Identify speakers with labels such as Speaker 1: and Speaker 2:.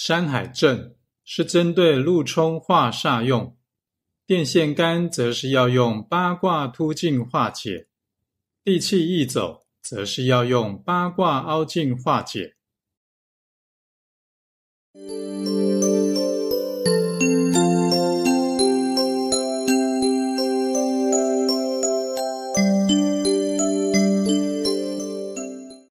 Speaker 1: 山海镇是针对路冲化煞用，电线杆则是要用八卦凸镜化解，地气易走则是要用八卦凹镜化解。